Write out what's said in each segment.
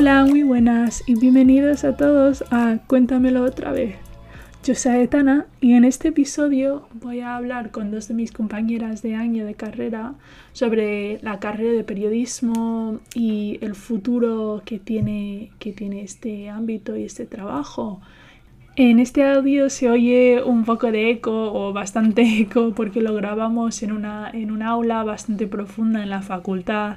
Hola, muy buenas y bienvenidos a todos a Cuéntamelo otra vez. Yo soy Aetana y en este episodio voy a hablar con dos de mis compañeras de año de carrera sobre la carrera de periodismo y el futuro que tiene, que tiene este ámbito y este trabajo. En este audio se oye un poco de eco o bastante eco porque lo grabamos en una, en un aula bastante profunda en la facultad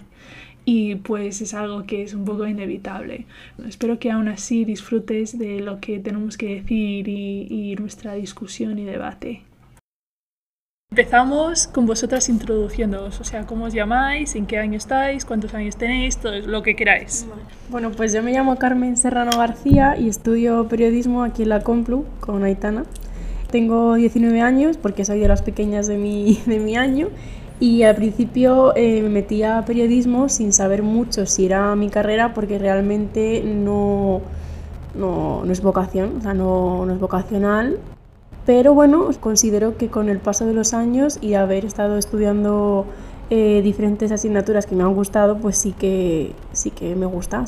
y pues es algo que es un poco inevitable. Espero que aún así disfrutes de lo que tenemos que decir y, y nuestra discusión y debate. Empezamos con vosotras introduciéndoos, o sea, cómo os llamáis, en qué año estáis, cuántos años tenéis, todo lo que queráis. Bueno, pues yo me llamo Carmen Serrano García y estudio periodismo aquí en la Complu con Aitana. Tengo 19 años porque soy de las pequeñas de mi, de mi año y al principio eh, me metí a periodismo sin saber mucho si era mi carrera porque realmente no, no, no es vocación, o sea, no, no es vocacional pero bueno, considero que con el paso de los años y haber estado estudiando eh, diferentes asignaturas que me han gustado, pues sí que, sí que me gusta.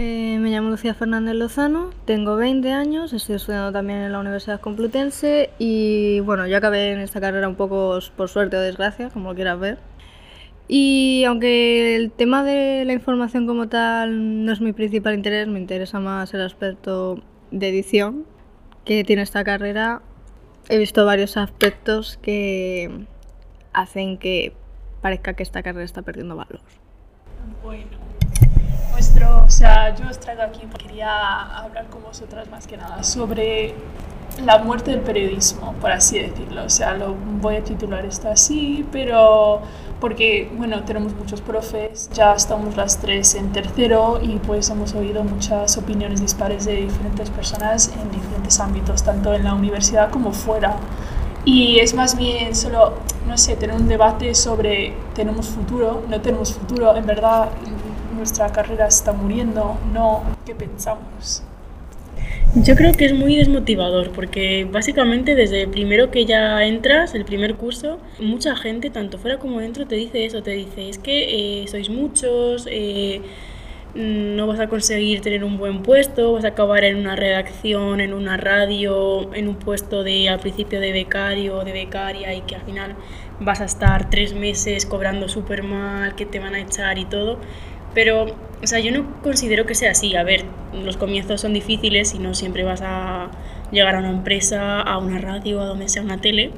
Eh, me llamo Lucía Fernández Lozano, tengo 20 años, estoy estudiando también en la Universidad Complutense y bueno, yo acabé en esta carrera un poco por suerte o desgracia, como quieras ver. Y aunque el tema de la información como tal no es mi principal interés, me interesa más el aspecto de edición que tiene esta carrera, he visto varios aspectos que hacen que parezca que esta carrera está perdiendo valor. Bueno, o sea, yo os traigo aquí quería hablar con vosotras más que nada sobre la muerte del periodismo, por así decirlo. O sea, lo voy a titular esto así, pero porque, bueno, tenemos muchos profes, ya estamos las tres en tercero y pues hemos oído muchas opiniones dispares de diferentes personas en diferentes ámbitos, tanto en la universidad como fuera. Y es más bien solo, no sé, tener un debate sobre tenemos futuro, no tenemos futuro, en verdad nuestra carrera está muriendo, no, ¿qué pensamos? Yo creo que es muy desmotivador porque básicamente desde primero que ya entras, el primer curso, mucha gente, tanto fuera como dentro, te dice eso, te dice, es que eh, sois muchos, eh, no vas a conseguir tener un buen puesto, vas a acabar en una redacción, en una radio, en un puesto de al principio de becario o de becaria y que al final vas a estar tres meses cobrando súper mal, que te van a echar y todo. Pero, o sea, yo no considero que sea así. A ver, los comienzos son difíciles y no siempre vas a llegar a una empresa, a una radio, a donde sea una tele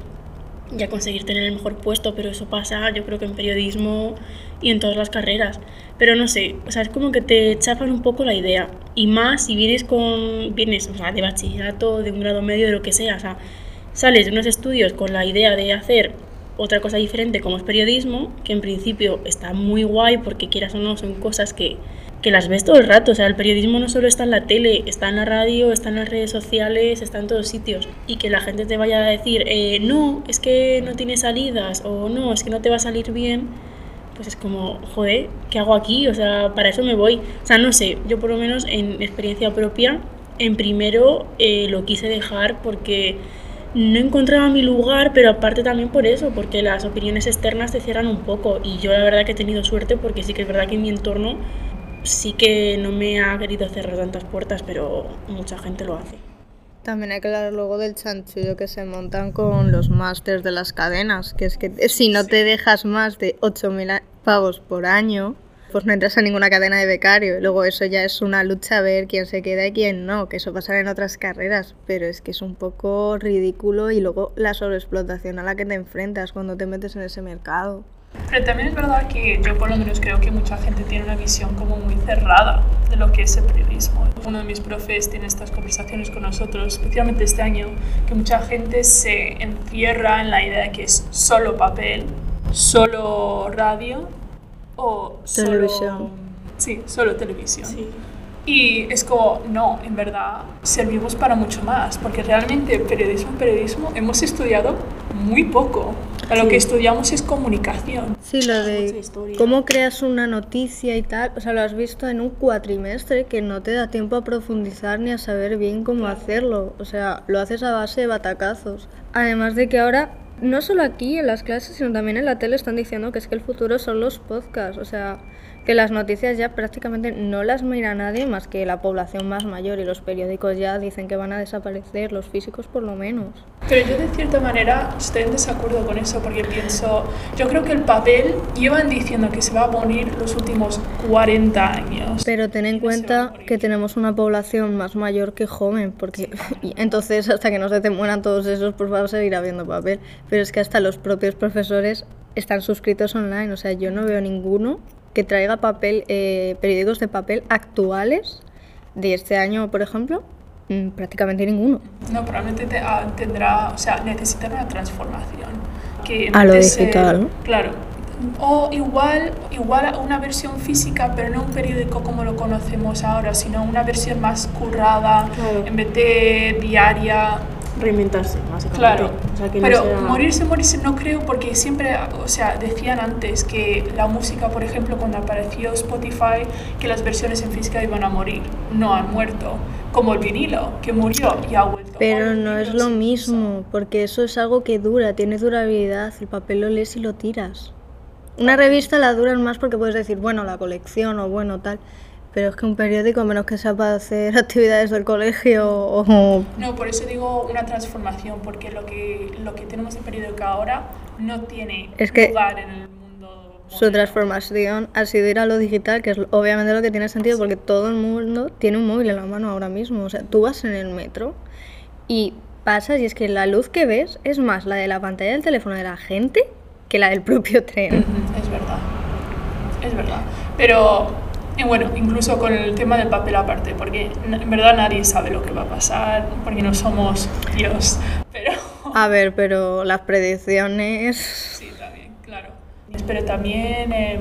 y a conseguir tener el mejor puesto, pero eso pasa yo creo que en periodismo y en todas las carreras. Pero no sé, o sea, es como que te chafan un poco la idea. Y más si vienes con vienes, o sea, de bachillerato, de un grado medio, de lo que sea, o sea, sales de unos estudios con la idea de hacer otra cosa diferente como es periodismo, que en principio está muy guay porque quieras o no, son cosas que, que las ves todo el rato. O sea, el periodismo no solo está en la tele, está en la radio, está en las redes sociales, está en todos sitios. Y que la gente te vaya a decir, eh, no, es que no tiene salidas o no, es que no te va a salir bien, pues es como, joder, ¿qué hago aquí? O sea, para eso me voy. O sea, no sé, yo por lo menos en experiencia propia, en primero eh, lo quise dejar porque no encontraba mi lugar, pero aparte también por eso, porque las opiniones externas te cierran un poco. Y yo la verdad que he tenido suerte porque sí que es verdad que en mi entorno sí que no me ha querido cerrar tantas puertas, pero mucha gente lo hace. También hay que hablar luego del chanchullo que se montan con los másters de las cadenas, que es que si no te dejas más de 8.000 pavos por año, pues no entras a ninguna cadena de becario. Luego eso ya es una lucha ver quién se queda y quién no, que eso pasará en otras carreras, pero es que es un poco ridículo y luego la sobreexplotación a la que te enfrentas cuando te metes en ese mercado. Pero también es verdad que yo por lo menos creo que mucha gente tiene una visión como muy cerrada de lo que es el periodismo. Uno de mis profes tiene estas conversaciones con nosotros, especialmente este año, que mucha gente se encierra en la idea de que es solo papel, solo radio o televisión. sí, solo televisión. Y es como, no, en verdad servimos para mucho más, porque realmente periodismo, periodismo, hemos estudiado muy poco. Lo que estudiamos es comunicación. Sí, lo de cómo creas una noticia y tal, o sea, lo has visto en un cuatrimestre que no te da tiempo a profundizar ni a saber bien cómo hacerlo. O sea, lo haces a base de batacazos. Además de que ahora no solo aquí en las clases, sino también en la tele están diciendo que es que el futuro son los podcasts. O sea, que las noticias ya prácticamente no las mira nadie más que la población más mayor y los periódicos ya dicen que van a desaparecer, los físicos por lo menos. Pero yo de cierta manera estoy en desacuerdo con eso porque pienso, yo creo que el papel llevan diciendo que se va a morir los últimos 40 años. Pero ten en cuenta que tenemos una población más mayor que joven, porque entonces hasta que no se te mueran todos esos, pues va a seguir habiendo papel. Pero es que hasta los propios profesores están suscritos online, o sea, yo no veo ninguno que traiga papel, eh, periódicos de papel actuales de este año, por ejemplo, mm, prácticamente ninguno. No, probablemente te, ah, tendrá, o sea, necesitará una transformación. Que A lo digital, ¿no? Claro. O igual, igual una versión física, pero no un periódico como lo conocemos ahora, sino una versión más currada, Claro. en vez de diaria. Reinventarse, básicamente. Claro, O sea, que no pero sea- morirse, morirse no creo porque siempre, o sea, decían antes que la música, por ejemplo, cuando apareció Spotify, que las versiones en física iban a morir, no han muerto, como el vinilo, que murió y ha vuelto. Pero no es lo mismo, porque eso es algo que dura, tiene durabilidad, el papel lo lees y lo tiras. Una revista la duran más porque puedes decir, bueno, la colección o bueno, tal. Pero es que un periódico, a menos que sea para hacer actividades del colegio o... No, por eso digo una transformación, porque lo que, lo que tenemos de periódico ahora no tiene Es que lugar en el mundo. Su moderno. transformación ha sido ir a lo digital, que es obviamente lo que tiene sentido porque todo el mundo tiene un móvil en la mano ahora mismo. O sea, tú vas en el metro y pasas y es que la luz que ves es más la de la pantalla del teléfono de la gente que la del propio tren. Es verdad, es verdad. Pero, y bueno, incluso con el tema del papel aparte, porque en verdad nadie sabe lo que va a pasar, porque no somos Dios. Pero A ver, pero las predicciones... sí, también, claro. Pero también eh,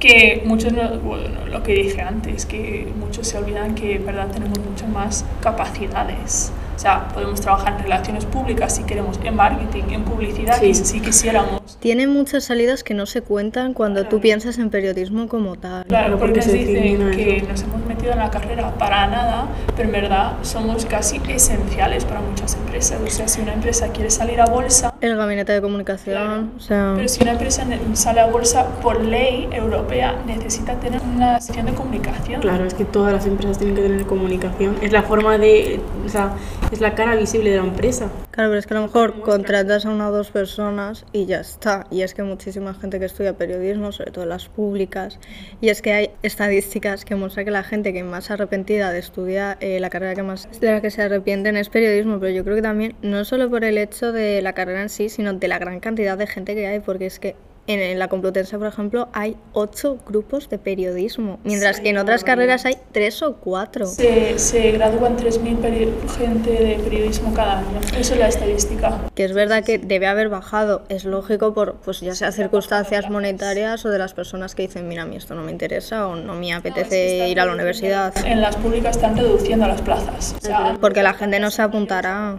que muchos, no- bueno, lo que dije antes, que muchos se olvidan que en verdad tenemos muchas más capacidades. O sea, podemos trabajar en relaciones públicas si queremos, en marketing, en publicidad, Sí. y si quisiéramos. Tiene muchas salidas que no se cuentan cuando tú piensas en periodismo como tal. Claro, Claro, porque nos se dicen que nos hemos metido en la carrera para nada, pero en verdad somos casi esenciales para muchas empresas. O sea, si una empresa quiere salir a bolsa, El gabinete de comunicación, Claro. o sea... pero si una empresa sale a bolsa por ley europea, necesita tener una sección de comunicación. Claro, es que todas las empresas tienen que tener comunicación. Es la forma de. O sea, es la cara visible de la empresa. Claro, pero es que a lo mejor contratas a una o dos personas y ya está. Y es que muchísima gente que estudia periodismo, sobre todo las públicas, y es que hay estadísticas que muestran que la gente que más arrepentida de estudiar eh, la carrera que más de la que se arrepienten es periodismo, pero yo creo que también no solo por el hecho de la carrera en sí, sino de la gran cantidad de gente que hay, porque es que en, en la Complutense, por ejemplo, hay ocho grupos de periodismo, mientras Sí, que en otras carreras hay tres o cuatro. Se, se gradúan 3.000 peri- gente de periodismo cada año. Eso es la estadística. Que es verdad que debe haber bajado, es lógico por pues ya sea circunstancias monetarias o de las personas que dicen, mira, a mí esto no me interesa o no me apetece ir a la universidad. En las públicas están reduciendo las plazas. O sea, Porque la gente no se apuntará.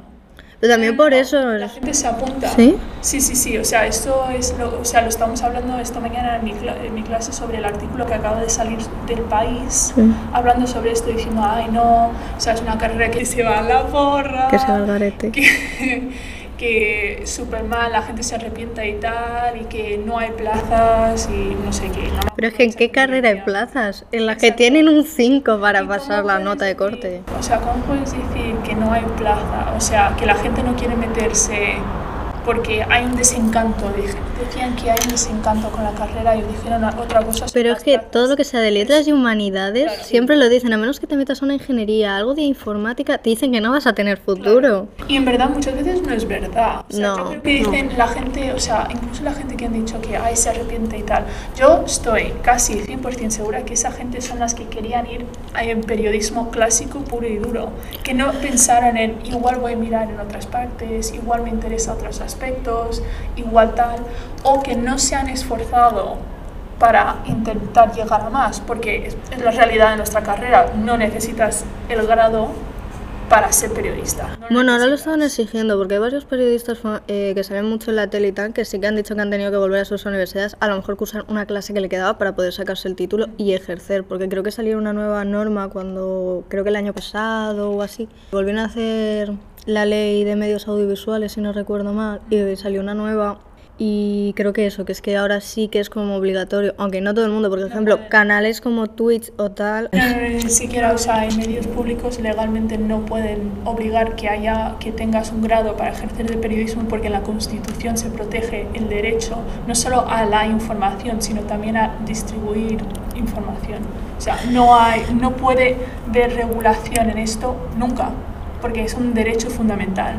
Pero también por eso... La gente se apunta. ¿Sí? Sí, sí, sí. O sea, esto es lo, o sea, lo estamos hablando esta mañana en mi, en mi clase sobre el artículo que acaba de salir del país, Sí. hablando sobre esto, diciendo, ay, no, o sea, es una carrera que se va a la porra. Que se va al garete. Que, que súper mal, la gente se arrepienta y tal, y que no hay plazas y no sé qué. no Pero es que en qué carrera hay plazas, en las que tienen un 5 ¿Y para pasar la nota de decir- corte. O sea, ¿cómo puedes decir que no hay plaza? O sea, que la gente no quiere meterse porque hay un desencanto. Decían que hay un desencanto con la carrera y dijeron otra cosa. Pero es que todo lo que sea de letras y humanidades Claro, sí. siempre lo dicen, a menos que te metas a una ingeniería, algo de informática, te dicen que no vas a tener futuro. Y en verdad muchas veces no es verdad. O sea, No, yo creo que dicen la gente, o sea, incluso la gente que han dicho que ay, se arrepiente y tal. Yo estoy casi 100% segura que esa gente son las que querían ir en periodismo clásico puro y duro. Que no pensaran en igual voy a mirar en otras partes, igual me interesa otros aspectos, igual tal. O que no se han esforzado para intentar llegar a más, porque es, la realidad de nuestra carrera. No necesitas el grado para ser periodista. No Bueno, ahora lo estaban exigiendo porque hay varios periodistas eh, que salen mucho en la tele y tal que sí que han dicho que han tenido que volver a sus universidades a lo mejor cursar una clase que le quedaba para poder sacarse el título y ejercer, porque creo que salió una nueva norma cuando, creo que el año pasado o así, volvieron a hacer la ley de medios audiovisuales, si no recuerdo mal, y salió una nueva Y creo que eso, que es que ahora sí que es como obligatorio, aunque no todo el mundo, porque por ejemplo, canales como Twitch o tal. Ni siquiera, o sea, en medios públicos legalmente no pueden obligar que haya, que tengas un grado para ejercer de periodismo porque en la Constitución se protege el derecho no solo a la información, sino también a distribuir información. O sea, no hay, no puede haber regulación en esto nunca, porque es un derecho fundamental.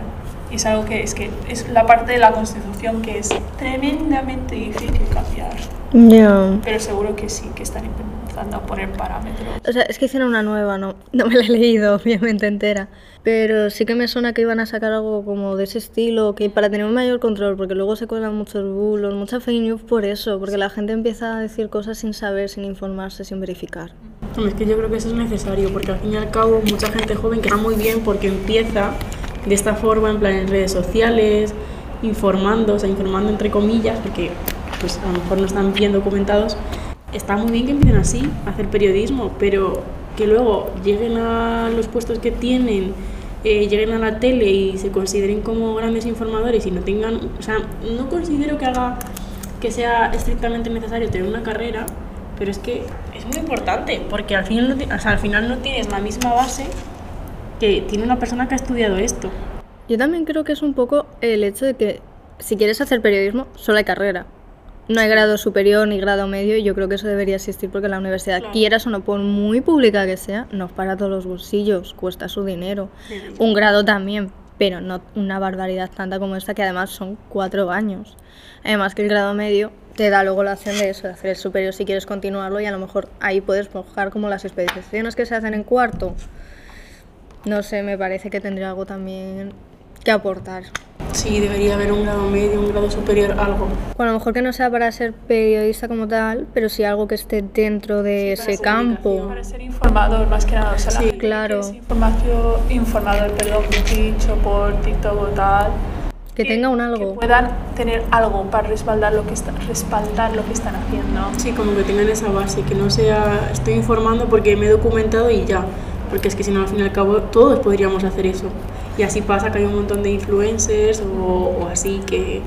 Y es algo que es que es la parte de la Constitución que es tremendamente difícil cambiar. Ya. Pero seguro que sí, que están empezando a poner parámetros. O sea, es que hicieron una nueva, no, no me la he leído obviamente entera. Pero sí que me suena que iban a sacar algo como de ese estilo, que para tener un mayor control, porque luego se cuelan muchos bulos, mucha fake news por eso, porque la gente empieza a decir cosas sin saber, sin informarse, sin verificar. Es que yo creo que eso es necesario, porque al fin y al cabo mucha gente joven que está muy bien porque empieza de esta forma, en plan en redes sociales, informando, o sea, informando entre comillas, porque pues a lo mejor no están bien documentados. Está muy bien que empiecen así, a hacer periodismo, pero que luego lleguen a los puestos que tienen, eh, lleguen a la tele y se consideren como grandes informadores y no tengan, o sea, no considero que haga que sea estrictamente necesario tener una carrera, pero es que es muy importante, porque al final o sea, al final no tienes la misma base que tiene una persona que ha estudiado esto. Yo también creo que es un poco el hecho de que si quieres hacer periodismo, solo hay carrera. No hay grado superior ni grado medio y yo creo que eso debería existir porque la universidad, Claro. quieras o no, por muy pública que sea, nos para todos los bolsillos, cuesta su dinero. Un grado también, pero no una barbaridad tanta como esta que además son cuatro años. Además que el grado medio te da luego la opción de eso, de hacer el superior si quieres continuarlo y a lo mejor ahí puedes forjar como las especializaciones que se hacen en cuarto. No sé, me parece que tendría algo también que aportar. Sí, debería haber un grado medio, un grado superior, algo. Bueno, a lo mejor que no sea para ser periodista como tal, pero sí algo que esté dentro de para ese campo. Para ser informador, más que nada. O sea, la Sí, que claro. es información, informador, perdón, dicho por TikTok o tal. Que tenga un Que algo. puedan tener algo para respaldar lo que, está, respaldar lo que están haciendo. Sí, como que tengan esa base, que no sea estoy informando porque me he documentado y ya. Porque es que si no, al fin y al cabo, todos podríamos hacer eso. Y así pasa que hay un montón de influencers o, o así que,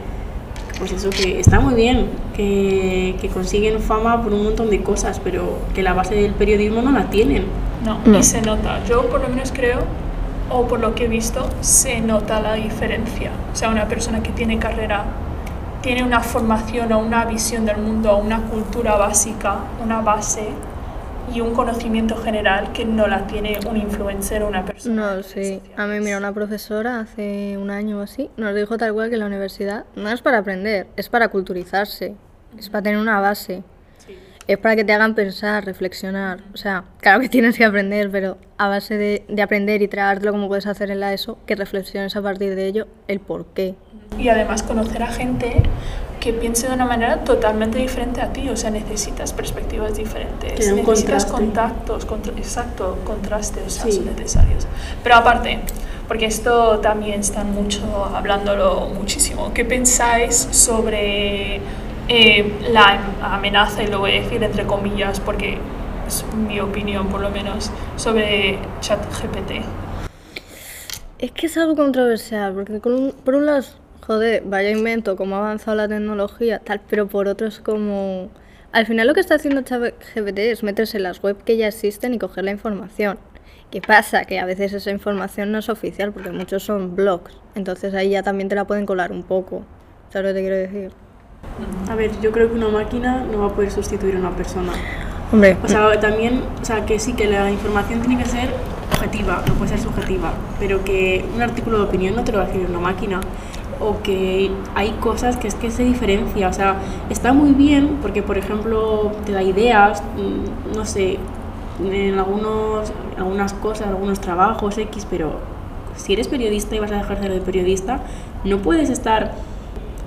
pues eso, que está muy bien, que, que consiguen fama por un montón de cosas, pero que la base del periodismo no la tienen. No, No. y se nota. Yo por lo menos creo, o por lo que he visto, se nota la diferencia. O sea, una persona que tiene carrera, tiene una formación o una visión del mundo, o una cultura básica, una base y un conocimiento general que no la tiene un influencer o una persona. No, sí. A mí, mira, una profesora hace un año o así nos dijo tal cual que la universidad no es para aprender, es para culturizarse, es para tener una base. Es para que te hagan pensar, reflexionar. O sea, claro que tienes que aprender, pero a base de, de aprender y tragártelo como puedes hacer en la ESO, que reflexiones a partir de ello el por qué. Y además conocer a gente que piense de una manera totalmente diferente a ti, o sea, necesitas perspectivas diferentes, necesitas contraste. contactos, contra- exacto, contrastes, o sea, Sí. son necesarios. Pero aparte, porque esto también están mucho hablándolo muchísimo, ¿qué pensáis sobre eh, la amenaza, y lo voy a decir entre comillas, porque es mi opinión por lo menos, sobre ChatGPT? Es que es algo controversial, porque con un- por un lado, joder, vaya invento, cómo ha avanzado la tecnología, tal, pero por otro es como... Al final lo que está haciendo ChatGPT es meterse en las webs que ya existen y coger la información. ¿Qué pasa? Que a veces esa información no es oficial, porque muchos son blogs, entonces ahí ya también te la pueden colar un poco. ¿Sabes lo que te quiero decir? A ver, yo creo que una máquina no va a poder sustituir a una persona. Hombre, O sea, también, o sea, que sí, que la información tiene que ser objetiva, no puede ser subjetiva, pero que un artículo de opinión no te lo va a decir una máquina, o que hay cosas que es que se diferencia, o sea, está muy bien porque, por ejemplo, te da ideas, mm, no sé, en algunos, algunas cosas, algunos trabajos X, pero si eres periodista y vas a ejercer de periodista, no puedes estar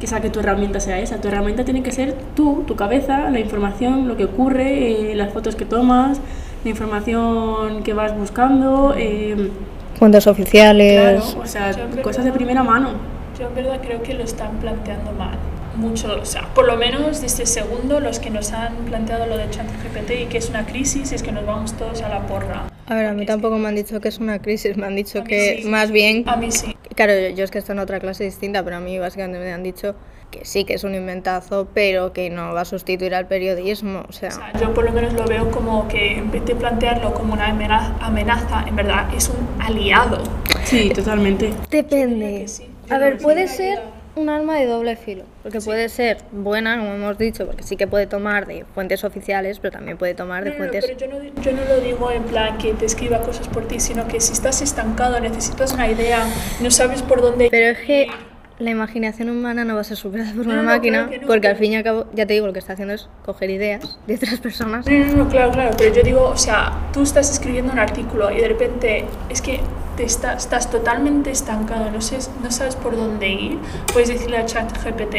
que sea que tu herramienta sea esa. Tu herramienta tiene que ser tú, tu cabeza, la información, lo que ocurre, eh, las fotos que tomas, la información que vas buscando, eh, cuentas oficiales. claro, o sea, cosas de primera mano. Yo en verdad creo que lo están planteando mal. Mucho, o sea, por lo menos desde segundo los que nos han planteado lo de ChatGPT y que es una crisis es que nos vamos todos a la porra. A ver, a mí tampoco me han dicho que es una crisis, me han dicho que sí. más bien A mí sí. Claro, yo- yo es que estoy en otra clase distinta, pero a mí básicamente me han dicho que sí que es un inventazo, pero que no va a sustituir al periodismo. O sea, O sea, yo por lo menos lo veo como que en vez de plantearlo como una amena- amenaza, en verdad es un aliado. Sí, totalmente. depende. que sí. A ver, puede sí. ser un arma de doble filo, porque puede ser buena, como hemos dicho, porque sí que puede tomar de fuentes oficiales, pero también puede tomar de No, no, no, fuentes... pero yo no, yo no lo digo en plan que te escriba cosas por ti, sino que si estás estancado, necesitas una idea, no sabes por dónde Pero es que. La imaginación humana no va a ser superada por No, una no, máquina, claro porque al fin y al cabo, ya te digo, lo que está haciendo es coger ideas de otras personas. No, no, no, claro, claro, pero yo digo, o sea, tú estás escribiendo un artículo y de repente es que te está- estás totalmente estancado, no, sé, no sabes por dónde ir, puedes decirle a ChatGPT,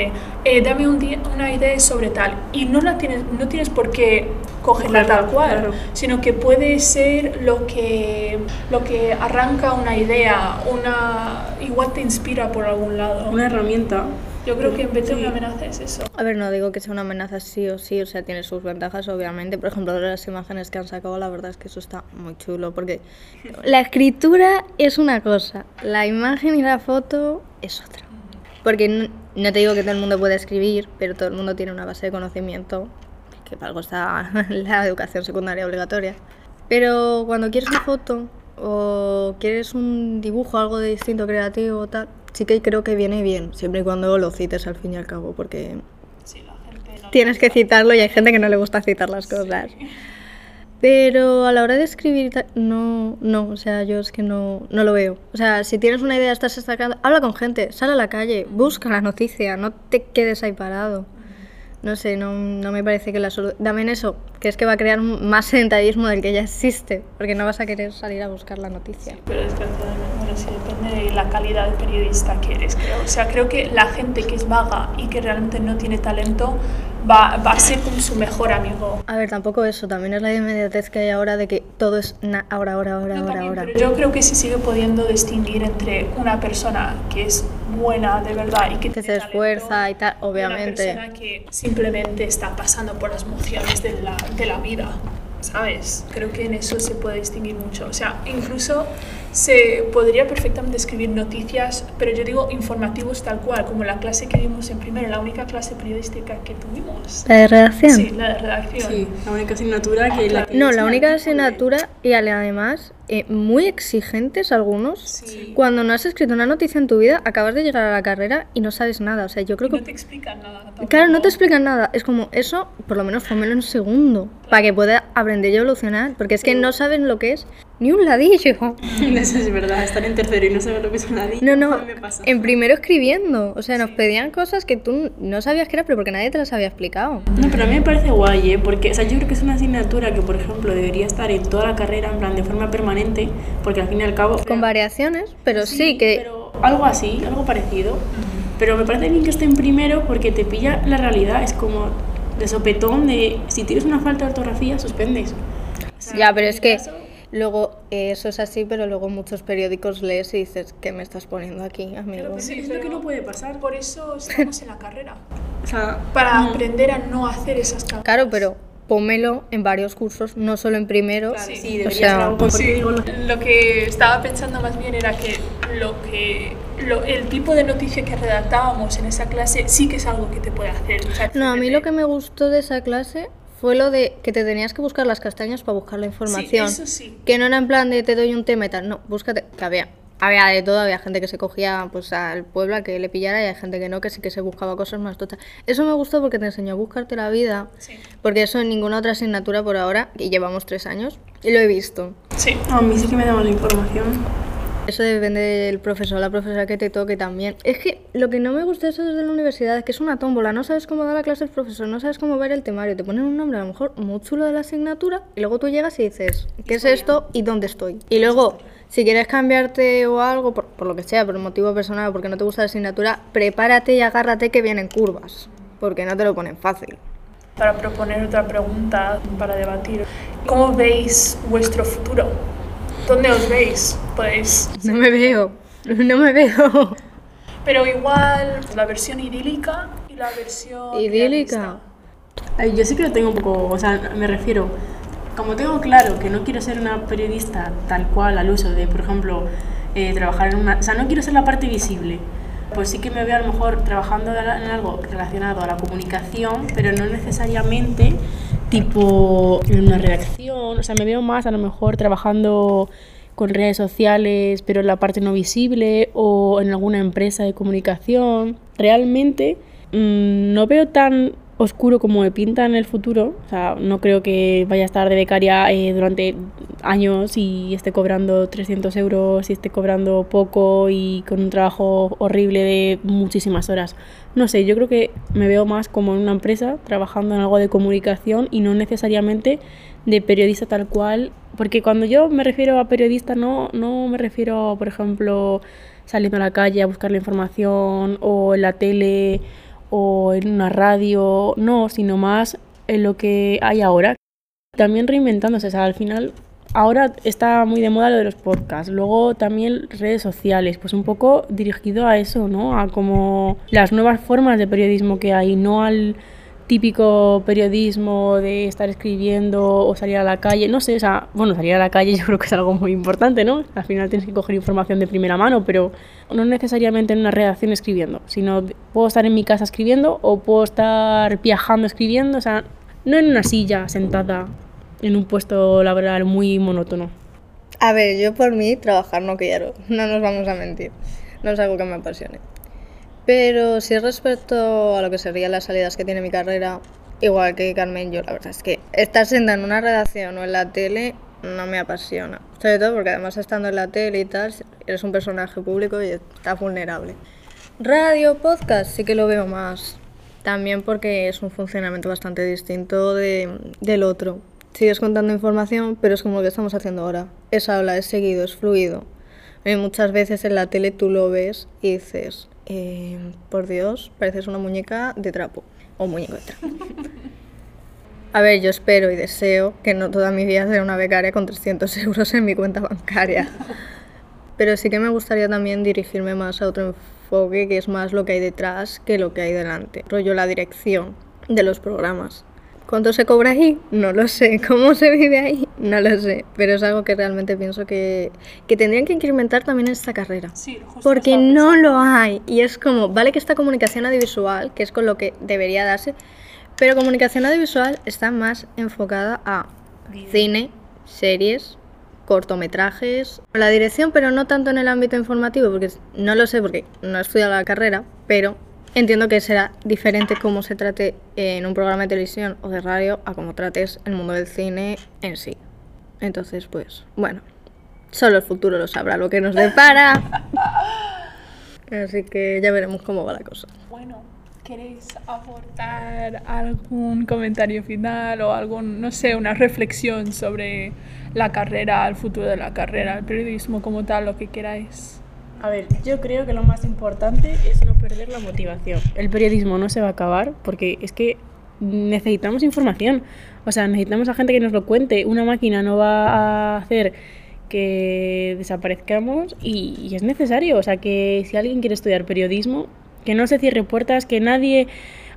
eh, dame un día, una idea sobre tal, y no la tienes, no tienes por qué cogerla Cogerla, tal cual, claro. sino que puede ser lo que, lo que arranca una idea, una, igual te inspira por algún lado. Una herramienta. Yo creo que en vez de Sí. una amenaza es eso. A ver, no digo que sea una amenaza sí o sí, o sea, tiene sus ventajas, obviamente. Por ejemplo, las imágenes que han sacado, la verdad es que eso está muy chulo, porque la escritura es una cosa, la imagen y la foto es otra. Porque no, no te digo que todo el mundo puede escribir, pero todo el mundo tiene una base de conocimiento, que para algo está la educación secundaria obligatoria. Pero cuando quieres una foto o quieres un dibujo, algo de distinto, creativo tal, sí que creo que viene bien, siempre y cuando lo cites al fin y al cabo, porque Sí, la gente no tienes que citarlo y hay gente que no le gusta citar las cosas. Pero a la hora de escribir, no, no, o sea, yo es que no, no lo veo. O sea, si tienes una idea, estás destacando, habla con gente, sal a la calle, busca la noticia, no te quedes ahí parado. No sé, no, no me parece que la solución... También eso, que es que va a crear más sedentarismo del que ya existe, porque no vas a querer salir a buscar la noticia. Pero desgraciadamente, bueno, sí depende de la calidad de periodista que eres, creo. O sea, creo que la gente que es vaga y que realmente no tiene talento va, va a ser como su mejor amigo. A ver, tampoco eso, también es la inmediatez que hay ahora de que todo es na- ahora, ahora, ahora, ahora, también, ahora. pero yo creo que se sigue pudiendo distinguir entre una persona que es buena de verdad y que, Que se esfuerza y tal, obviamente. Una persona que simplemente está pasando por las emociones de la, de la vida, ¿sabes? Creo que en eso se puede distinguir mucho. O sea, incluso se podría perfectamente escribir noticias, pero yo digo informativos tal cual, como la clase que vimos en primero, la única clase periodística que tuvimos. ¿La de redacción? Sí, la de redacción. Sí, la única asignatura que la que No, es la única asignatura y además eh, muy exigentes algunos. Sí. Cuando no has escrito una noticia en tu vida, acabas de llegar a la carrera y no sabes nada. O sea, yo creo Y no que... te explican nada. tampoco. Claro, no te explican nada. Es como eso, por lo menos pónmelo en segundo, para que pueda aprender y evolucionar. Porque es que no saben lo que es ni un ladillo. Eso es verdad, estar en tercero y no saber lo que es una No, no, me pasa. en primero escribiendo. O sea, nos pedían cosas que tú no sabías que era, pero porque nadie te las había explicado. No, pero a mí me parece guay, ¿eh? Porque, o sea, yo creo que es una asignatura que, por ejemplo, debería estar en toda la carrera, en plan, de forma permanente, porque al fin y al cabo... Con variaciones, pero sí, que... Pero algo así, algo parecido. Pero me parece bien que esté en primero porque te pilla la realidad, es como de sopetón de si tienes una falta de ortografía, suspendes. O sea, Ya, pero es que caso- luego eh, eso es así, pero luego muchos periódicos lees y dices, ¿qué me estás poniendo aquí, amigo? pues, es lo que no puede pasar. Por eso estamos en la carrera. O sea, Para mm, aprender a no hacer esas cosas. Claro, pero pómelo en varios cursos, no solo en primero. claro, sí, o debería sea, ser algo porque Sí, digo, lo- que estaba pensando más bien era que lo que lo- el tipo de noticia que redactábamos en esa clase sí que es algo que te puede hacer. ChatGPT. No, a mí lo que me gustó de esa clase fue lo de que te tenías que buscar las castañas para buscar la información. Sí, eso sí. Que no era en plan de te doy un tema y tal, no, búscate, que había, había de todo, había gente que se cogía pues al pueblo a que le pillara y hay gente que no, que sí que se buscaba cosas más tochas. Eso me gustó porque te enseñó a buscarte la vida, Sí. porque eso en ninguna otra asignatura por ahora, y llevamos tres años, y lo he visto. Sí. A mí sí que me daba la información. Eso depende del profesor, la profesora que te toque también. Es que lo que no me gusta eso desde la universidad es que es una tómbola, no sabes cómo da la clase el profesor, no sabes cómo ver el temario, te ponen un nombre a lo mejor muy chulo de la asignatura y luego tú llegas y dices, ¿qué es esto y dónde estoy? Y luego, si quieres cambiarte o algo, por, por lo que sea, por un motivo personal o porque no te gusta la asignatura, prepárate y agárrate que vienen curvas, porque no te lo ponen fácil. Para proponer otra pregunta para debatir. ¿Cómo veis vuestro futuro? ¿Dónde os veis? Pues, No me veo, no me veo. pero igual la versión idílica y la versión Idílica. Ay, Yo sí que lo tengo un poco, o sea, me refiero, como tengo claro que no quiero ser una periodista tal cual al uso de, por ejemplo, eh, trabajar en una... O sea, no quiero ser la parte visible, pues sí que me veo a lo mejor trabajando en algo relacionado a la comunicación, pero no necesariamente tipo en una redacción, o sea, me veo más a lo mejor trabajando con redes sociales, pero en la parte no visible o en alguna empresa de comunicación. Realmente mmm, no veo tan oscuro como me pinta en el futuro. O sea, no creo que vaya a estar de becaria eh, durante años y esté cobrando 300 euros y esté cobrando poco y con un trabajo horrible de muchísimas horas. No sé, yo creo que me veo más como en una empresa trabajando en algo de comunicación y no necesariamente de periodista tal cual. Porque cuando yo me refiero a periodista no, no me refiero, por ejemplo, saliendo a la calle a buscar la información o en la tele o en una radio, no, sino más en lo que hay ahora. También reinventándose, o sea, al final ahora está muy de moda lo de los podcasts, luego también redes sociales, pues un poco dirigido a eso, ¿no? A como las nuevas formas de periodismo que hay, no al típico periodismo de estar escribiendo o salir a la calle, no sé, o sea, bueno, salir a la calle yo creo que es algo muy importante, ¿no? Al final tienes que coger información de primera mano, pero no necesariamente en una redacción escribiendo, sino puedo estar en mi casa escribiendo o puedo estar viajando escribiendo, o sea, no en una silla sentada en un puesto laboral muy monótono. A ver, yo por mí trabajar no quiero, no nos vamos a mentir, no es algo que me apasione. Pero si respecto a lo que serían las salidas que tiene mi carrera, igual que Carmen, yo la verdad es que estar sentada en una redacción o en la tele no me apasiona. Sobre todo porque además estando en la tele y tal, eres un personaje público y estás vulnerable. Radio, podcast, sí que lo veo más. También porque es un funcionamiento bastante distinto de, del otro. Sigues contando información, pero es como lo que estamos haciendo ahora. Es habla, es seguido, es fluido. Y muchas veces en la tele tú lo ves y dices, eh, por Dios, pareces una muñeca de trapo o muñeco de trapo. A ver, yo espero y deseo que no toda mi vida sea una becaria con 300 euros en mi cuenta bancaria. Pero sí que me gustaría también dirigirme más a otro enfoque que es más lo que hay detrás que lo que hay delante. Rollo la dirección de los programas. ¿Cuánto se cobra ahí? No lo sé. ¿Cómo se vive ahí? No lo sé. Pero es algo que realmente pienso que, que tendrían que incrementar también en esta carrera. Sí, justo Porque no lo hay. Y es como, vale que está comunicación audiovisual, que es con lo que debería darse, pero comunicación audiovisual está más enfocada a cine, series, cortometrajes, la dirección, pero no tanto en el ámbito informativo, porque no lo sé, porque no he estudiado la carrera, pero entiendo que será diferente cómo se trate en un programa de televisión o de radio a cómo trates el mundo del cine en sí. Entonces, pues, bueno, solo el futuro lo sabrá lo que nos depara. Así que ya veremos cómo va la cosa. Bueno, ¿queréis aportar algún comentario final o algún, no sé, una reflexión sobre la carrera, el futuro de la carrera, el periodismo como tal, lo que queráis? A ver, yo creo que lo más importante es no perder la motivación. El periodismo no se va a acabar porque es que necesitamos información. O sea, necesitamos a gente que nos lo cuente. Una máquina no va a hacer que desaparezcamos y, es necesario. O sea, que si alguien quiere estudiar periodismo, que no se cierre puertas, que nadie,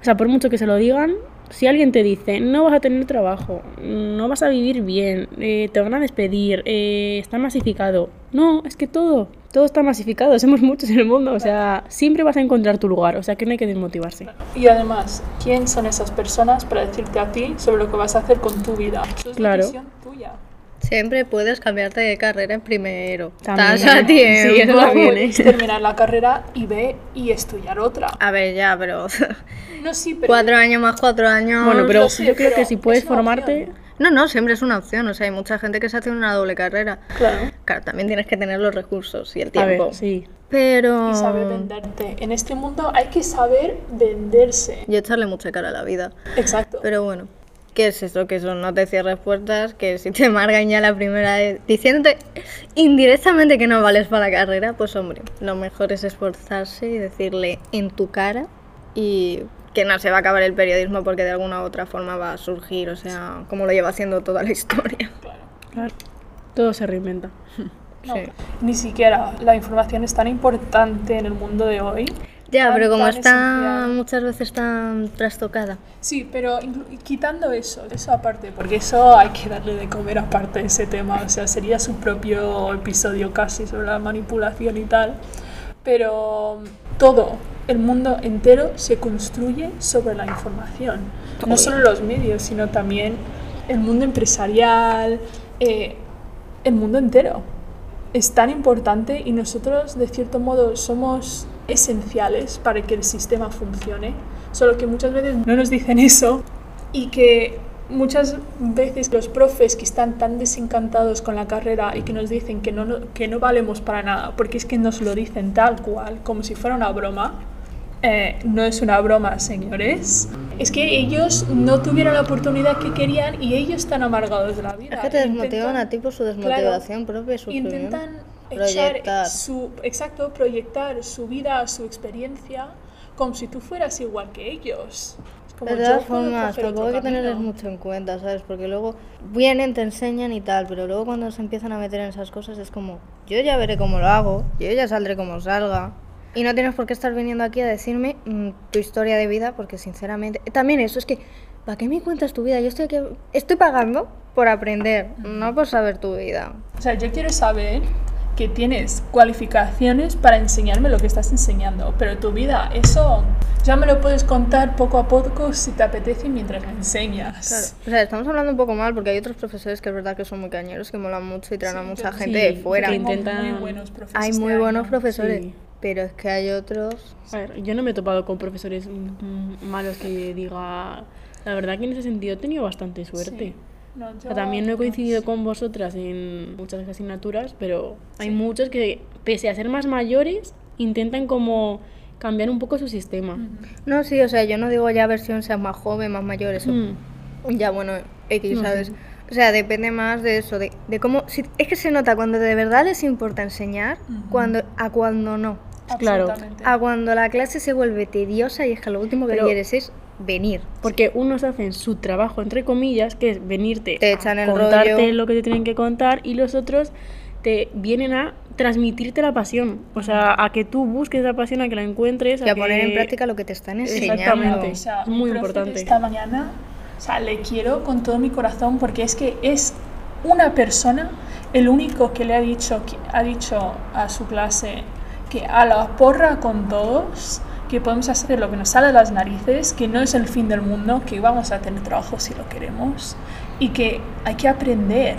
o sea, por mucho que se lo digan, si alguien te dice, no vas a tener trabajo, no vas a vivir bien, eh, te van a despedir, eh, está masificado. No, es que todo, todo está masificado, somos muchos en el mundo, o sea, siempre vas a encontrar tu lugar, o sea, que no hay que desmotivarse. Y además, ¿quién son esas personas para decirte a ti sobre lo que vas a hacer con tu vida? Eso es Claro. decisión tuya. Siempre puedes cambiarte de carrera en primero. También, Estás a ¿eh? tiempo. Sí, eso terminar la carrera y ve y estudiar otra. A ver, ya, pero No, sí, pero... cuatro años más cuatro años. Bueno, pero sé, yo creo pero que si puedes formarte... opción. No, no, siempre es una opción. O sea, hay mucha gente que se hace una doble carrera. Claro. Claro, también tienes que tener los recursos y el A tiempo. ver, sí. Pero. Y saber venderte. En este mundo hay que saber venderse. Y echarle mucha cara a la vida. Exacto. Pero bueno, ¿qué es eso? Que eso no te cierres puertas, que si te margan ya la primera vez diciéndote indirectamente que no vales para la carrera, pues hombre, lo mejor es esforzarse y decirle en tu cara y que no se va a acabar el periodismo porque de alguna u otra forma va a surgir, o sea, como lo lleva haciendo toda la historia. Claro. Todo se reinventa. No, sí. Ni siquiera la información es tan importante en el mundo de hoy. Ya, tan- pero como está esencial. muchas veces tan trastocada. Sí, pero quitando eso, eso aparte, porque eso hay que darle de comer aparte de ese tema, o sea, sería su propio episodio casi sobre la manipulación y tal. Pero todo, el mundo entero se construye sobre la información. No solo los medios, sino también el mundo empresarial, eh, el mundo entero. Es tan importante y nosotros, de cierto modo, somos esenciales para que el sistema funcione, solo que muchas veces no nos dicen eso y que muchas veces los profes que están tan desencantados con la carrera y que nos dicen que no, que no valemos para nada, porque es que nos lo dicen tal cual, como si fuera una broma, eh, no es una broma, señores. Es que ellos no tuvieron la oportunidad que querían y ellos están amargados de la vida. Es que te desmotivan a ti por su desmotivación propia, su Intentan proyectar. su, exacto, proyectar su vida, su experiencia, como si tú fueras igual que ellos. de todas formas, tampoco hay que tenerles mucho en cuenta, ¿sabes? Porque luego vienen, te enseñan y tal, pero luego cuando se empiezan a meter en esas cosas es como, yo ya veré cómo lo hago, yo ya saldré como salga. Y no tienes por qué estar viniendo aquí a decirme mm, tu historia de vida, porque sinceramente. También eso, es que, ¿para qué me cuentas tu vida? Yo estoy aquí. Estoy pagando por aprender, no por saber tu vida. O sea, yo quiero saber que tienes cualificaciones para enseñarme lo que estás enseñando, pero tu vida, eso ya me lo puedes contar poco a poco si te apetece mientras me enseñas. Claro. O sea, estamos hablando un poco mal porque hay otros profesores que es verdad que son muy cañeros, que molan mucho y traen a mucha gente de fuera. Que intentan... Muy buenos profesores hay muy este buenos año. profesores. Sí. Pero es que hay otros. A ver, yo no me he topado con profesores malos que diga. La verdad que en ese sentido he tenido bastante suerte. Sí. No, yo- también no he coincidido con vosotras en muchas asignaturas, pero hay muchos que, pese a ser más mayores, intentan como cambiar un poco su sistema. No, sí, o sea, yo no digo ya versión seas más joven, más mayor, eso. Mm. Ya, bueno, X, No, ¿sabes? sí. O sea, depende más de eso, de, de cómo... si- es que se nota cuando de verdad les importa enseñar, cuando a cuando no. Claro. A cuando la clase se vuelve tediosa y es que lo último que Pero- quieres es venir. Porque unos hacen su trabajo, entre comillas, que es venirte Te a echan el contarte rollo. lo que te tienen que contar, y los otros te vienen a transmitirte la pasión. O sea, a que tú busques la pasión, a que la encuentres. Y a que- poner en práctica lo que te están enseñando. Exactamente. O sea, Es muy importante. Esta mañana, o sea, le quiero con todo mi corazón porque es que es una persona, el único que le ha dicho, que ha dicho a su clase que a la porra con todos, que podemos hacer lo que nos sale de las narices, que no es el fin del mundo, que vamos a tener trabajo si lo queremos y que hay que aprender,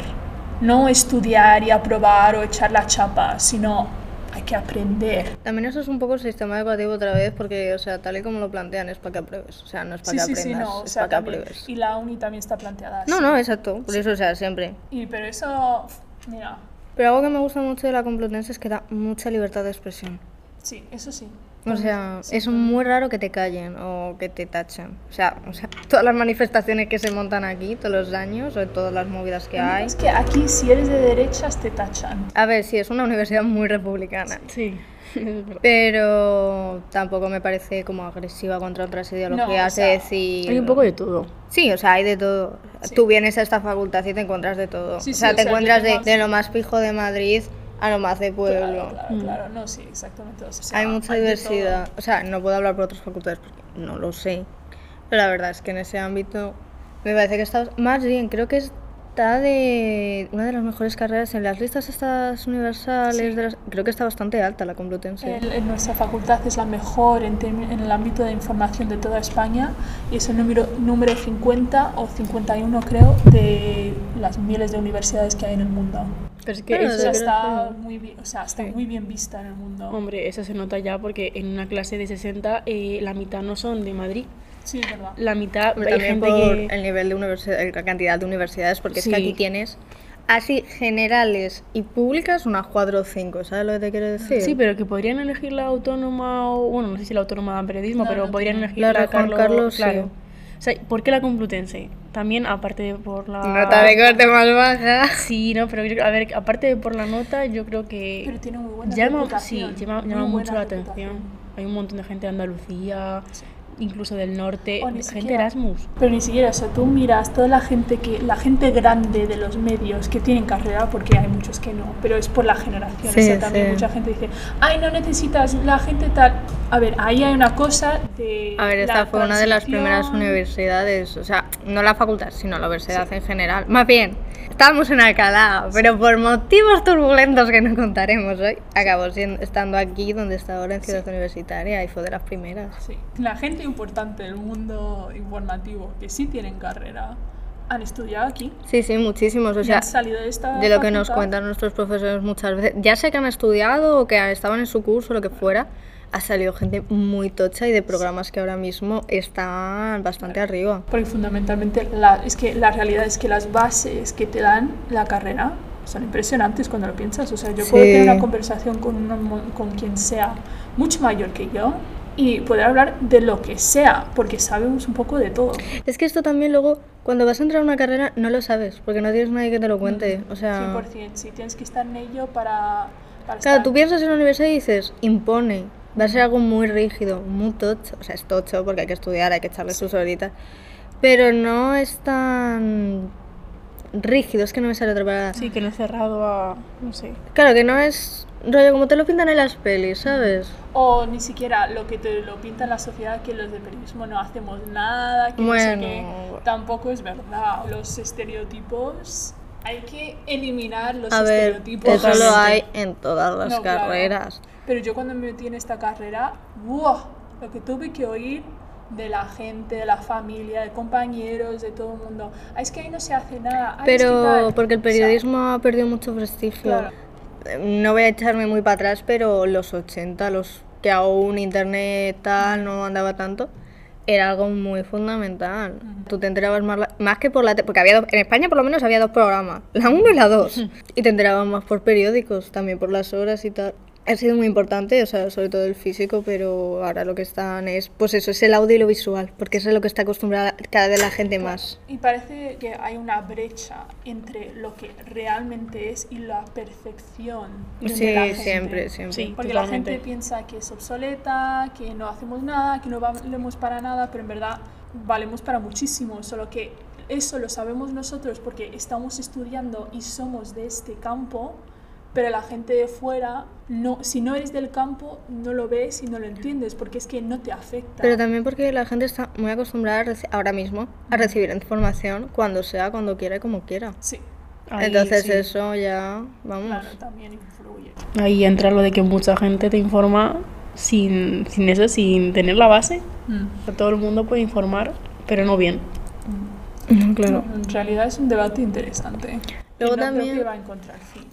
no estudiar y aprobar o echar la chapa, sino hay que aprender. También eso es un poco el sistema educativo otra vez, porque, o sea, tal y como lo plantean, es para que apruebes. O sea, no es para Sí, que sí, aprendas, sí, no, o es sea, para que apruebes. y la uni también está planteada No, así. no, exacto. Por eso, o sea, siempre. Y pero eso, mira, Pero algo que me gusta mucho de la Complutense es que da mucha libertad de expresión. sí, eso sí. O sea, Sí, es muy raro que te callen o que te tachen. O sea, o sea, todas las manifestaciones que se montan aquí todos los años o todas las movidas que hay. Es que aquí si eres de derechas te tachan. A ver, sí, es una universidad muy republicana. Sí. Pero tampoco me parece como agresiva contra otras ideologías. o sea, es decir. Hay un poco de todo. Sí, o sea, hay de todo. Sí. Tú vienes a esta facultad y te encuentras de todo. Sí, o sí, sea, o te sea, encuentras de, de lo más pijo de Madrid a lo más de pueblo. Claro, claro, claro. No, sí, exactamente. O sea, Hay mucha de diversidad. O sea, no puedo hablar por otras facultades porque no lo sé. Pero la verdad es que en ese ámbito me parece que está más bien. Creo que está de una de las mejores carreras en las listas estas universales. Sí. de las- creo que está bastante alta la Complutense. El- en nuestra facultad es la mejor en, en el ámbito de información de toda España y es el número, número 50 o 51 creo de las miles de universidades que hay en el mundo. Pero es que Claro, O eso, está, muy bien, o sea, está Sí. muy bien vista en el mundo. hombre, eso se nota ya porque en una clase de 60 eh, la mitad no son de Madrid. Sí, es verdad. La mitad Hombre, hay también gente por que... el nivel de universidad, la cantidad de universidades, porque es Sí. que aquí tienes así generales y públicas unas 4 o 5, ¿sabes lo que te quiero decir? Sí, pero que podrían elegir la autónoma o... Bueno, no sé si la autónoma da periodismo, No, pero no podrían elegir La la, Carlos... Carlos, sí. claro. O sea, ¿por qué la Complutense? También, aparte de por la... Nota de corte más baja. Sí, no, pero yo- a ver, aparte de por la nota, yo creo que Pero tiene muy buena llama, sí, llama, llama mucho la reputación. atención. Hay un montón de gente de Andalucía, incluso del norte, O gente siquiera- Erasmus. Pero ni siquiera eso, tú miras toda la gente que la gente grande de los medios que tienen carrera, porque hay muchos que no, pero es por la generación. Sí, o sea, también sí. mucha gente dice, ay, no necesitas la gente tal. A ver, ahí hay una cosa hace. A ver, esta fue una de las primeras universidades, o sea, no la facultad, sino la universidad en general. Más bien, estábamos en Alcalá, pero por motivos turbulentos que no contaremos hoy, acabó siendo, estando aquí donde está ahora en Ciudad Universitaria y fue de las primeras. Sí. La gente importante del mundo informativo que sí tienen carrera han estudiado aquí. Sí, sí, muchísimos, o sea, han salido de esta. de lo que nos cuentan nuestros profesores muchas veces, ya sé que han estudiado o que estaban en su curso lo que fuera, ha salido gente muy tocha y de programas que ahora mismo están bastante arriba. Porque fundamentalmente la, es que la realidad es que las bases que te dan la carrera son impresionantes cuando lo piensas. O sea, yo puedo Sí. tener una conversación con, una con quien sea mucho mayor que yo y poder hablar de lo que sea, porque sabemos un poco de todo. Es que esto también luego, cuando vas a entrar a una carrera, no lo sabes, porque no tienes nadie que te lo cuente. O sea, 100%, sí, tienes que estar en ello para... para claro, estar- tú piensas en la universidad y dices, impone, va a ser algo muy rígido, muy tocho. O sea, es tocho porque hay que estudiar, hay que echarle sus horitas. Pero no es tan rígido, es que no me sale otra palabra. Sí, que no he cerrado a. No sé. Claro, que no es rollo como te lo pintan en las pelis, ¿sabes? O ni siquiera lo que te lo pinta la sociedad, que los de periodismo no hacemos nada, que no sé Bueno. qué, tampoco es verdad. Los estereotipos, hay que eliminar los A ver, estereotipos. eso lo hay en todas las No, claro. Pero yo cuando me metí en esta carrera, ¡buah! Lo que tuve que oír de la gente, de la familia, de compañeros, de todo el mundo. "Ah, es que ahí no se hace nada. "Ay, es que Pero tal". porque el O sea, periodismo ha perdido mucho prestigio. Claro. Eh, No voy a echarme muy para atrás, pero los 80, los que aún internet tal no andaba tanto, era algo muy fundamental. Tú te enterabas más, la- más que por la porque había dos- en España por lo menos había dos programas, la 1 y la 2, y te enterabas más por periódicos, también por las horas y tal. Ha sido muy importante, o sea, sobre todo el físico, pero ahora lo que están es, pues eso, es el audio y lo visual, porque eso es lo que está acostumbrada cada vez la gente más. Y parece que hay una brecha entre lo que realmente es y la percepción. de Sí, la gente. siempre, siempre. Sí. Porque la Totalmente. gente piensa que es obsoleta, que no hacemos nada, que no valemos para nada, pero en verdad valemos para muchísimo. Solo que eso lo sabemos nosotros porque estamos estudiando y somos de este campo, pero la gente de fuera, no, si no eres del campo, no lo ves y no lo entiendes porque es que no te afecta. Pero también porque la gente está muy acostumbrada ahora mismo a recibir información cuando sea, cuando quiera y como quiera. Sí, Ahí, Entonces sí. eso ya, vamos. claro, también influye. Ahí entra lo de que mucha gente te informa sin, sin eso, sin tener la base. Mm. Todo el mundo puede informar, pero no bien. Claro. En realidad es un debate interesante. Luego y no también- creo que va a encontrar fin.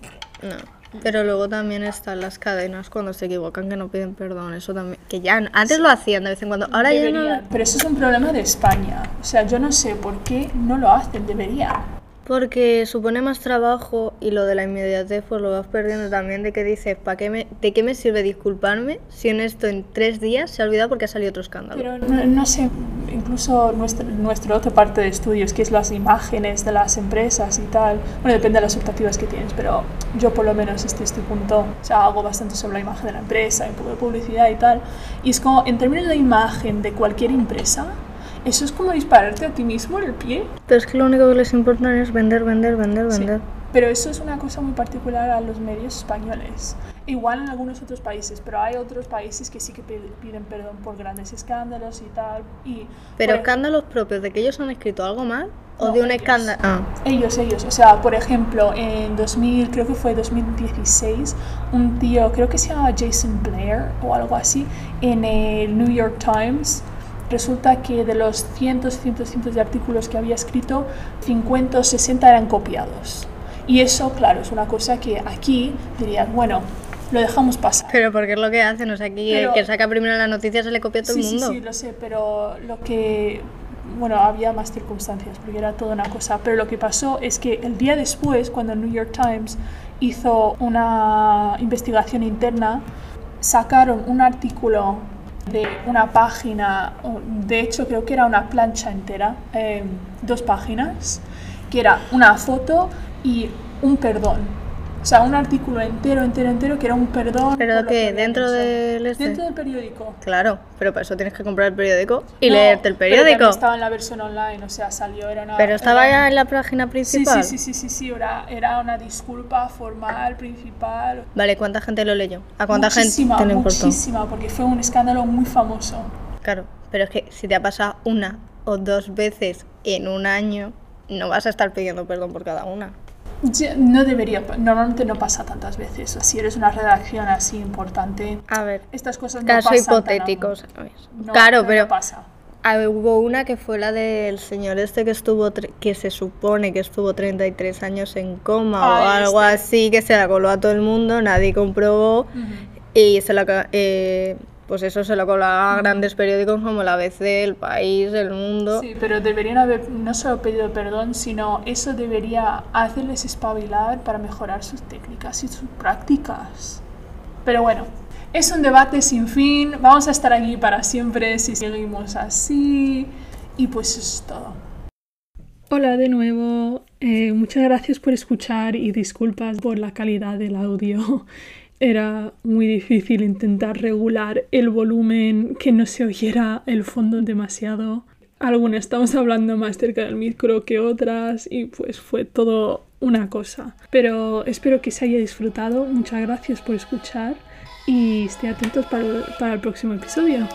No. Pero luego también están las cadenas cuando se equivocan que no piden perdón. Eso también. Que ya antes lo hacían de vez en cuando. Ahora ya Deberían, no. Pero eso es un problema de España. O sea, yo no sé por qué no lo hacen, deberían. Porque supone más trabajo y lo de la inmediatez pues lo vas perdiendo también de que dices, ¿para qué me, ¿de qué me sirve disculparme si en esto en tres días se ha olvidado porque ha salido otro escándalo? Pero no, no sé, incluso nuestra, nuestra otra parte de estudios, que es las imágenes de las empresas y tal. Bueno, depende de las optativas que tienes, pero yo por lo menos hasta este punto, o sea, hago bastante sobre la imagen de la empresa, un poco de publicidad y tal. Y es como, en términos de imagen de cualquier empresa, eso es como dispararte a ti mismo en el pie. Pero es que lo único que les importa es vender, vender, vender, Sí. vender. Pero eso es una cosa muy particular a los medios españoles. Igual en algunos otros países, pero hay otros países que sí que pi- piden perdón por grandes escándalos y tal. Y Pero escándalos propios de que ellos han escrito algo mal o No, de un ellos. escándalo. Ah, Ellos, ellos. O sea, por ejemplo, en 2000, creo que fue 2016, un tío, creo que se llama Jason Blair o algo así, en el New York Times, resulta que de los cientos, cientos, cientos de artículos que había escrito, 50 o 60 eran copiados. Y eso, claro, es una cosa que aquí dirías, bueno, lo dejamos pasar. pero porque es lo que hacen, o sea, aquí Pero- el que saca primero la noticia se le copia a todo sí, el mundo. Sí, sí, lo sé, pero lo que... Bueno, había más circunstancias, porque era toda una cosa. Pero lo que pasó es que el día después, cuando el New York Times hizo una investigación interna, sacaron un artículo de una página, de hecho creo que era una plancha entera, eh, dos páginas, que era una foto y un perdón. O sea, un artículo entero, entero, entero, que era un perdón. ¿Pero qué? ¿Dentro del este? Dentro del periódico. Claro, pero para eso tienes que comprar el periódico y No, leerte el pero periódico. estaba en la versión online, o sea, salió, era una... Pero estaba era- ya en la página Sí, principal. sí, sí, sí, sí, sí, era, era una disculpa formal, principal. Vale, ¿cuánta gente lo leyó? ¿A cuánta muchísima, gente le importó? Muchísima, porque fue un escándalo muy famoso. Claro, Pero es que si te ha pasado una o dos veces en un año, no vas a estar pidiendo perdón por cada una. No debería, normalmente no pasa tantas veces. Si eres una redacción así importante, A ver, estas cosas no caso pasan hipotético, menudo. ¿sabes? No, claro, no pero pasa. ah, hubo una que fue la del señor este que estuvo, que se supone que estuvo 33 años en coma o Ah, algo este. así, que se la coló a todo el mundo, nadie comprobó. Y se la, eh, pues eso se lo coló a grandes periódicos como la ABC, El País, El Mundo. Sí, pero deberían haber no solo pedido perdón, sino eso debería hacerles espabilar para mejorar sus técnicas y sus prácticas. Pero bueno, es un debate sin fin. Vamos a estar aquí para siempre si seguimos así. Y pues eso es todo. Hola de nuevo. Eh, muchas gracias por escuchar y disculpas por la calidad del audio. Era muy difícil intentar regular el volumen, que no se oyera el fondo demasiado. Algunas estamos hablando más cerca del micro que otras y pues fue todo una cosa. Pero espero que se haya disfrutado. Muchas gracias por escuchar y esté atentos para, para el próximo episodio.